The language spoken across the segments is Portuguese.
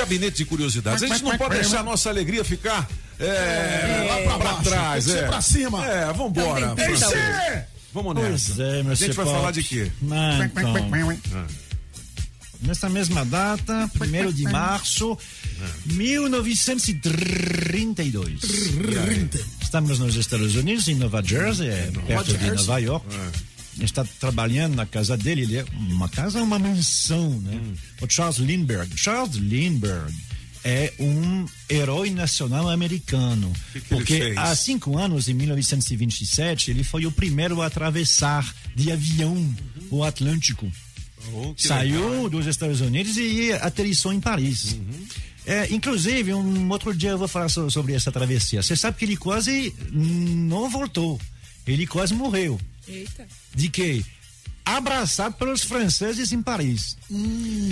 gabinete de curiosidades. A gente não pode deixar a nossa alegria ficar é, é, lá pra, pra trás. É. pra cima. É, vambora. Vamos nessa. Pois é, meu a gente vai Pop. falar de quê? Ah, então, nesta mesma data, 1 de março, 1932. Estamos nos Estados Unidos, em Nova Jersey, é, perto de Nova York. Está trabalhando na casa dele, ele é uma casa, uma mansão, né? O Charles Lindbergh. Charles Lindbergh é um herói nacional americano. Que que porque há cinco anos, em 1927, ele foi o primeiro a atravessar de avião o Atlântico. Oh, Saiu legal. dos Estados Unidos e aterrissou em Paris. É, inclusive, um outro dia eu vou falar so- sobre essa travessia. Você sabe que ele quase não voltou. Ele quase morreu. Eita. De quê? Abraçado pelos franceses em Paris.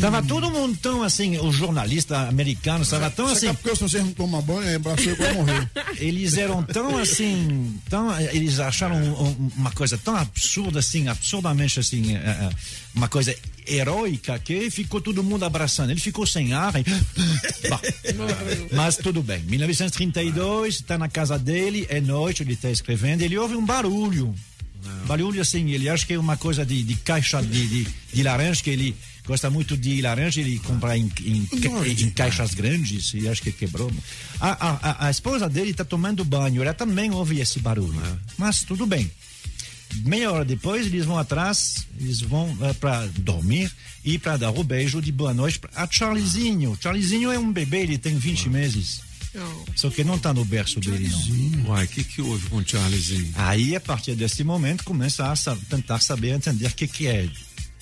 Tava todo mundo tão assim, os jornalistas americanos, tava tão assim. é porque os franceses não tomam banho, aí abraçou e quase morreu. Eles eram tão assim, tão, eles acharam um- um- uma coisa tão absurda assim, absurdamente assim, eh, eh, uma coisa heróica que ficou todo mundo abraçando. Ele ficou sem ar. E... Mas tudo bem. 1932, está na casa dele, é noite, ele está escrevendo, ele ouve um barulho. Barulho assim, ele acha que é uma coisa de, de caixa de, de, de laranja, que ele gosta muito de laranja, ele compra em, em, em caixas grandes e acho que quebrou. A, a, a- esposa dele está tomando banho, ela também ouve esse barulho. Mas tudo bem. Meia hora depois, eles vão atrás, eles vão para dormir e para dar o beijo de boa noite a Charlezinho. Charlezinho é um bebê, ele tem 20 meses. Só que não está no berço dele, não. Uai, o que, que houve com o Charlesinho? Aí, a partir desse momento, começa a sa- tentar saber, entender o que, que é.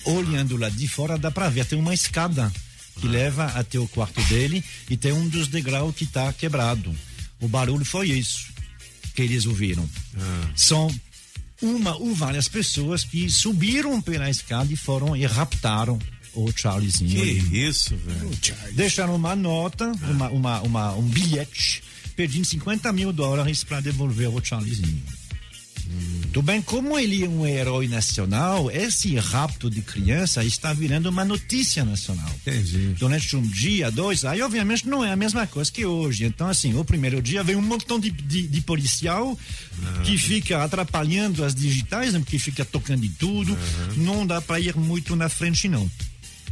Olhando lá de fora, dá para ver, tem uma escada que leva até o quarto dele e tem um dos degraus que está quebrado. O barulho foi isso que eles ouviram. São uma ou várias pessoas que subiram pela escada e foram e raptaram o Charlesinho. Que isso, velho. Deixaram uma nota, uma, uma, uma- um bilhete, pedindo 50 mil dólares para devolver o Charlesinho. Tudo bem, como ele é um herói nacional, esse rapto de criança está virando uma notícia nacional. Entendi. Durante um dia, dois, aí obviamente não é a mesma coisa que hoje. Então, assim, o primeiro dia vem um montão de, de, de policial que fica atrapalhando as digitais, né, que fica tocando em tudo. Não dá para ir muito na frente, não.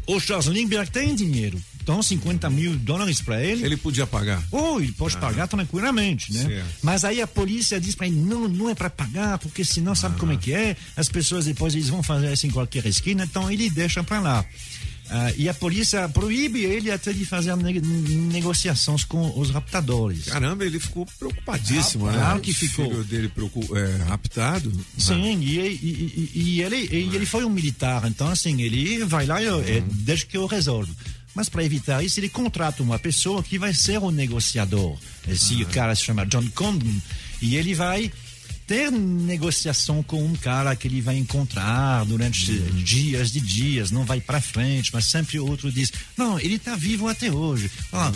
O Charles Lindbergh tem dinheiro. Então, 50 mil dólares para ele. Ele podia pagar. Ou ele pode pagar tranquilamente, né? Certo. Mas aí a polícia diz para ele, não, não é para pagar, porque senão sabe como é que é, as pessoas depois eles vão fazer isso em qualquer esquina, então ele deixa para lá. Ah, e a polícia proíbe ele até de fazer ne- negociações com os raptadores. Caramba, ele ficou preocupadíssimo, né? Claro que O ficou. filho dele é, raptado. Sim, e, e- e- e ele, e ele foi um militar, então assim, ele vai lá e eu- é, desde que eu resolvo. Mas para evitar isso, ele contrata uma pessoa que vai ser o negociador. Esse cara se chama John Condon. E ele vai ter negociação com um cara que ele vai encontrar durante dias de dias, não vai para frente, mas sempre outro diz: Não, ele está vivo até hoje. Ah,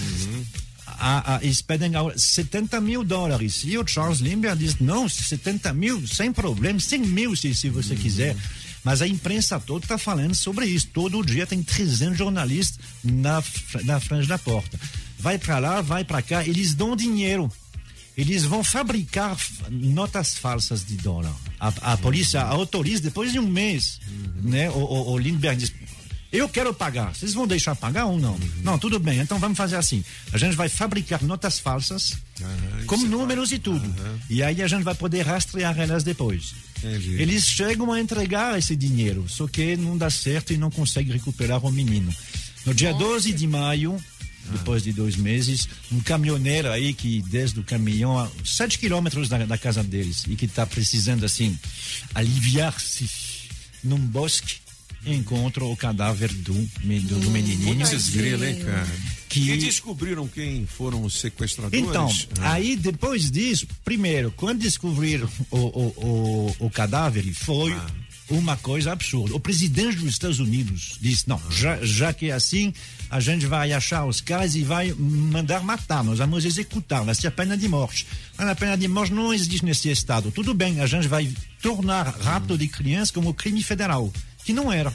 a, a, eles pedem agora 70 mil dólares. E o Charles Lindbergh diz: não, 70 mil, sem problema, 100 mil se, se você quiser. Mas a imprensa toda está falando sobre isso. Todo dia tem 300 jornalistas na, na frente da porta. Vai para lá, vai para cá, eles dão dinheiro. Eles vão fabricar notas falsas de dólar. A, a polícia autoriza depois de um mês. Né? O, o, o Lindbergh diz: Eu quero pagar. Vocês vão deixar pagar ou não? Não, tudo bem. Então vamos fazer assim: a gente vai fabricar notas falsas com números e tudo. E aí a gente vai poder rastrear elas depois. Entendi. Eles chegam a entregar esse dinheiro, só que não dá certo e não consegue recuperar o menino. No dia 12 de maio, depois de dois meses, um caminhoneiro aí que desde o caminhão a 7 quilômetros da, da casa deles e que está precisando assim aliviar-se num bosque encontra o cadáver do, do, do menininho. Putz, grila, hein, cara? Que- E descobriram quem foram os sequestradores? Então, Ah, aí depois disso, primeiro, quando descobriram o, o, o, o cadáver, foi Ah. Uma coisa absurda. O presidente dos Estados Unidos disse: não, já, já que é assim, a gente vai achar os caras e vai mandar matar, nós vamos executar, vai ser a pena de morte. A pena de morte não existe nesse estado. Tudo bem, a gente vai tornar rapto de crianças como crime federal, que não era.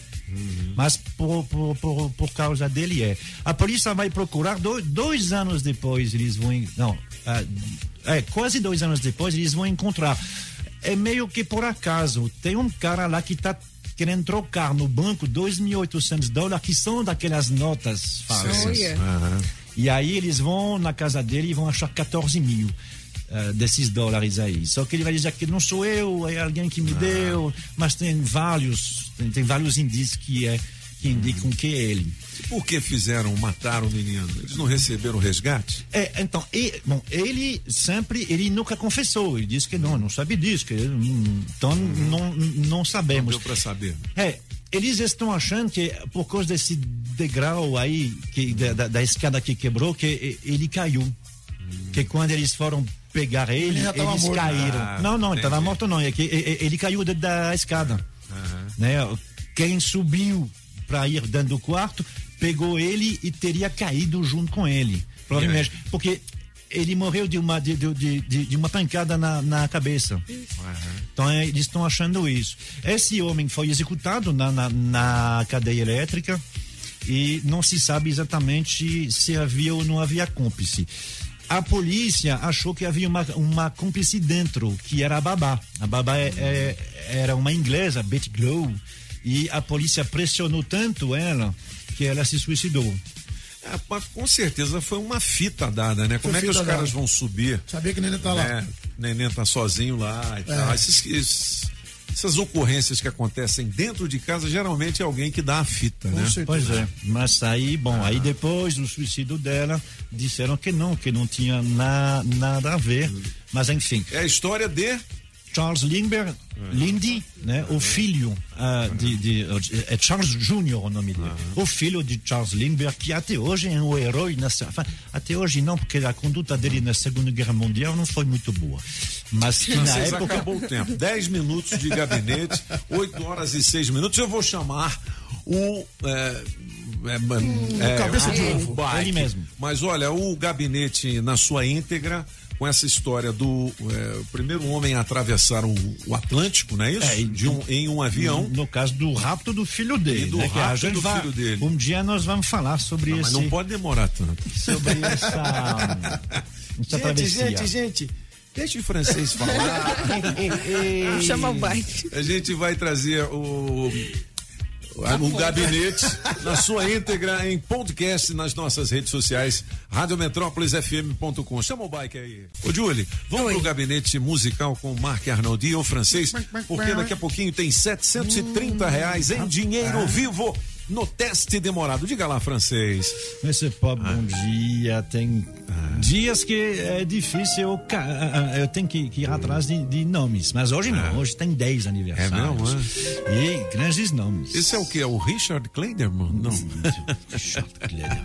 Mas por, por, por, por causa dele é. A polícia vai procurar dois, dois anos depois, eles vão. Não, ah, é, quase dois anos depois, eles vão encontrar. É meio que por acaso. Tem um cara lá que está querendo trocar no banco 2.800 dólares, que são daquelas notas falsas. Olha. E aí eles vão na casa dele e vão achar 14 mil. eh, desses dólares aí. Só que ele vai dizer que não sou eu, é alguém que me deu, mas tem vários, tem, tem vários indícios que é que indicam que é ele. Por que fizeram, mataram o menino? Eles não receberam resgate? É, então, e- bom, ele sempre, ele nunca confessou, ele disse que não, não sabe disso, que ele, então não, não Não sabemos. deu pra saber. É, eles estão achando que por causa desse degrau aí, que, da, da- da escada que quebrou, que ele caiu. Que quando eles foram pegar ele, já tava eles morto. caíram. Ah, não, não, ele estava morto não, é que ele caiu da, da escada. Né? Quem subiu para ir dentro do quarto, pegou ele e teria caído junto com ele. Provavelmente, porque ele morreu de uma, de, de, de- de, uma pancada na, na cabeça. Então é, eles estão achando isso. Esse homem foi executado na, na, na cadeia elétrica e não se sabe exatamente se havia ou não havia cúmplice. A polícia achou que havia uma, uma cúmplice dentro, que era a babá. A babá é- é- era uma inglesa, Betty Glow, e a polícia pressionou tanto ela que ela se suicidou. É, com certeza foi uma fita dada, né? Como Foi é que os fita caras dada. vão subir? Sabia que ele tá lá. né? Neném tá sozinho lá e É. tal. Esses- esses- essas ocorrências que acontecem dentro de casa, geralmente é alguém que dá a fita, Com né? certeza. Pois é, mas aí, bom, aí depois do suicídio dela, disseram que não, que não tinha na, nada a ver. Mas enfim, É a história de. Charles Lindbergh, Lindy, né, o filho ah, de, de- é Charles Jr. o nome dele, o filho de Charles Lindbergh, que até hoje é um herói nessa, enfin, até hoje não, porque a conduta dele na Segunda Guerra Mundial não foi muito boa, mas que na época acabou o tempo. 10 minutos de gabinete, 8 horas e 6 minutos. Eu vou chamar o. É, é, é, cabeça de ovo. Ele mesmo. Mas olha, o gabinete na sua íntegra, com essa história do é, o primeiro homem a atravessar o, o Atlântico, não é isso? É, de um, em um avião. no caso do rapto do filho dele, E do né, rapto do vai- filho dele. Um dia nós vamos falar sobre Não, mas não pode demorar tanto. sobre essa, essa Gente, travessia. gente, gente, deixa o francês falar. Chama o bike. A gente vai trazer o, o gabinete na sua íntegra em podcast nas nossas redes sociais, radiometrópolisfm.com. Chama o bike aí. Ô, Julie, vamos Oi. pro gabinete musical com o Marc Arnoldi, o francês, porque daqui a pouquinho tem 730 reais em dinheiro vivo no teste demorado. Diga lá, francês. Esse pop, Ah. bom dia. Tem dias que é difícil, eu, ah, ah, eu tenho que, que ir atrás de, de nomes. Mas hoje não, hoje tem 10 aniversários. É mesmo, E grandes nomes. Esse é o que? É o Richard Kleiderman? Não. Richard Kleider.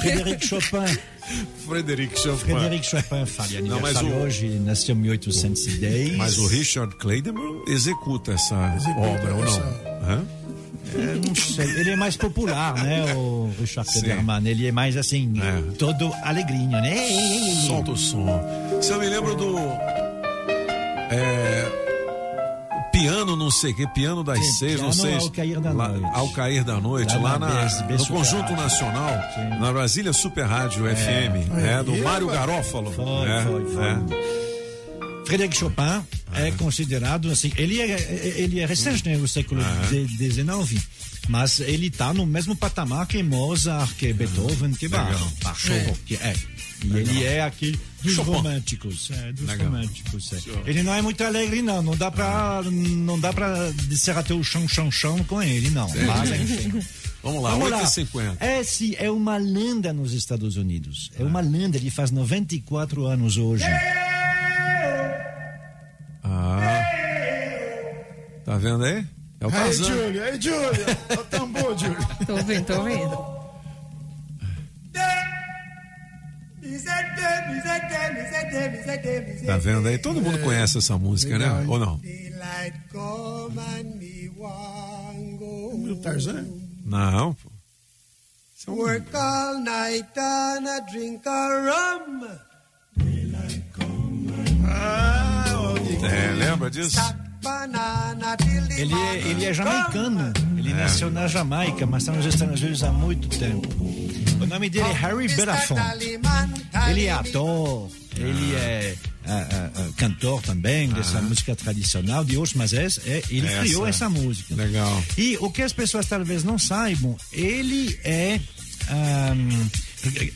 Frédéric Chopin. Frederic Chopin. Frédéric Chopin faz Não, mas aniversário o- hoje, nasceu em 1810. Mas o Richard Kleiderman executa essa Executa obra, ou não? essa- Hã? É, não sei, ele é mais popular, né, o Richard Sim. Kleiderman. Ele é mais assim, É. todo alegrinho, né? Solta o som. Você eu me lembro do. É, piano, não sei o que, piano das Sim, seis, não piano sei. ao cair da lá, noite. Ao cair da noite, Lá lá, na na, BS, BS no Super Conjunto Rádio. Nacional, Sim. na Brasília Super Rádio FM, né, do E Mário? Garófalo. Foi, né, foi, foi. é. Frédéric É considerado assim, ele é, ele é recente no século XIX, mas ele está no mesmo patamar que Mozart, que Beethoven, que Bach, Legal. Bach, que é. E ele é aquele dos Chopin. românticos, é, dos Legal. românticos. é. Ele não é muito alegre não, não dá para não dá para descer até o chão chão chão com ele não. Mas enfim. Vamos lá, Vamos lá. 8h50. Esse é uma lenda nos Estados Unidos. É uma lenda, ele faz 94 anos hoje. Ah. Vendo aí? É o Aí, Tarzan. Júlio, aí, Júlio. O tambor, Júlio. Tô vendo, tô vendo. Tá vendo aí? Todo mundo conhece essa música, né? Ou não? O Tarzan? Não, pô. É um- Work all night and drink a rum. Ah, É, lembra disso? Stop Ele é, ele é jamaicano. Ele nasceu na Jamaica, mas está nos Estados Unidos há muito tempo. O nome dele é Harry Belafonte. Ele é ator, ele é ah, ah, ah, cantor também dessa música tradicional de hoje, mas é, é- ele Essa. criou essa música. Legal. E o que as pessoas talvez não saibam, ele é. ahm,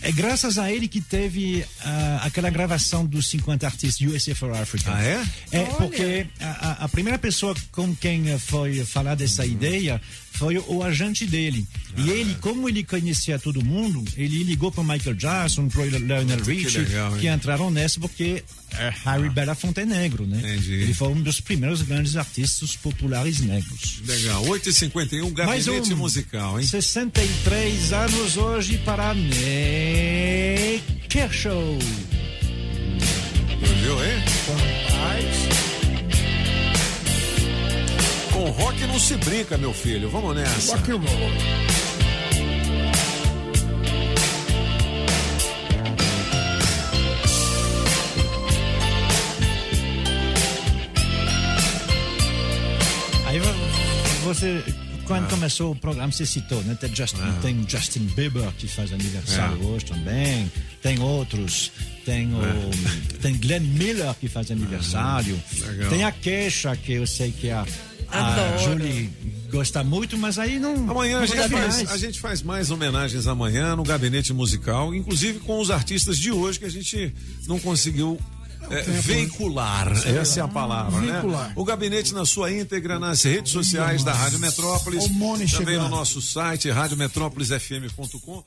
é graças a ele que teve ah, aquela gravação dos 50 artistas USA for Africa. Ah, é? É, porque a, a- primeira pessoa com quem foi falar dessa ideia foi o, o agente dele. E Ah. ele, como ele conhecia todo mundo, ele ligou para Michael Jackson, para Lionel Richie, legal, hein? que entraram nessa porque é, Harry Belafonte é negro, né? Entendi. Ele foi um dos primeiros grandes artistas populares negros. Legal. 8h51, Mais gabinete um. musical, hein? 63 anos hoje para Nick Kershaw. Viu, hein? Com rock não se brinca, meu filho. Vamos nessa. Rock and roll. Você, Ah. quando começou o programa, você citou, né? Tem Justin, tem Justin Bieber que faz aniversário É. hoje também. Tem outros. Tem o tem Glenn Miller que faz aniversário. Ah, legal. Tem a Queixa que eu sei que a, a. Julie gosta muito, mas aí não. Amanhã a não gente, cabe faz, a gente faz mais homenagens amanhã no gabinete musical, inclusive com os artistas de hoje que a gente não conseguiu é, veicular. Essa é a palavra, Veicular. né? O gabinete na sua íntegra nas redes sociais da Rádio Metrópolis, também no chegando. nosso site radiometrópolisfm.com.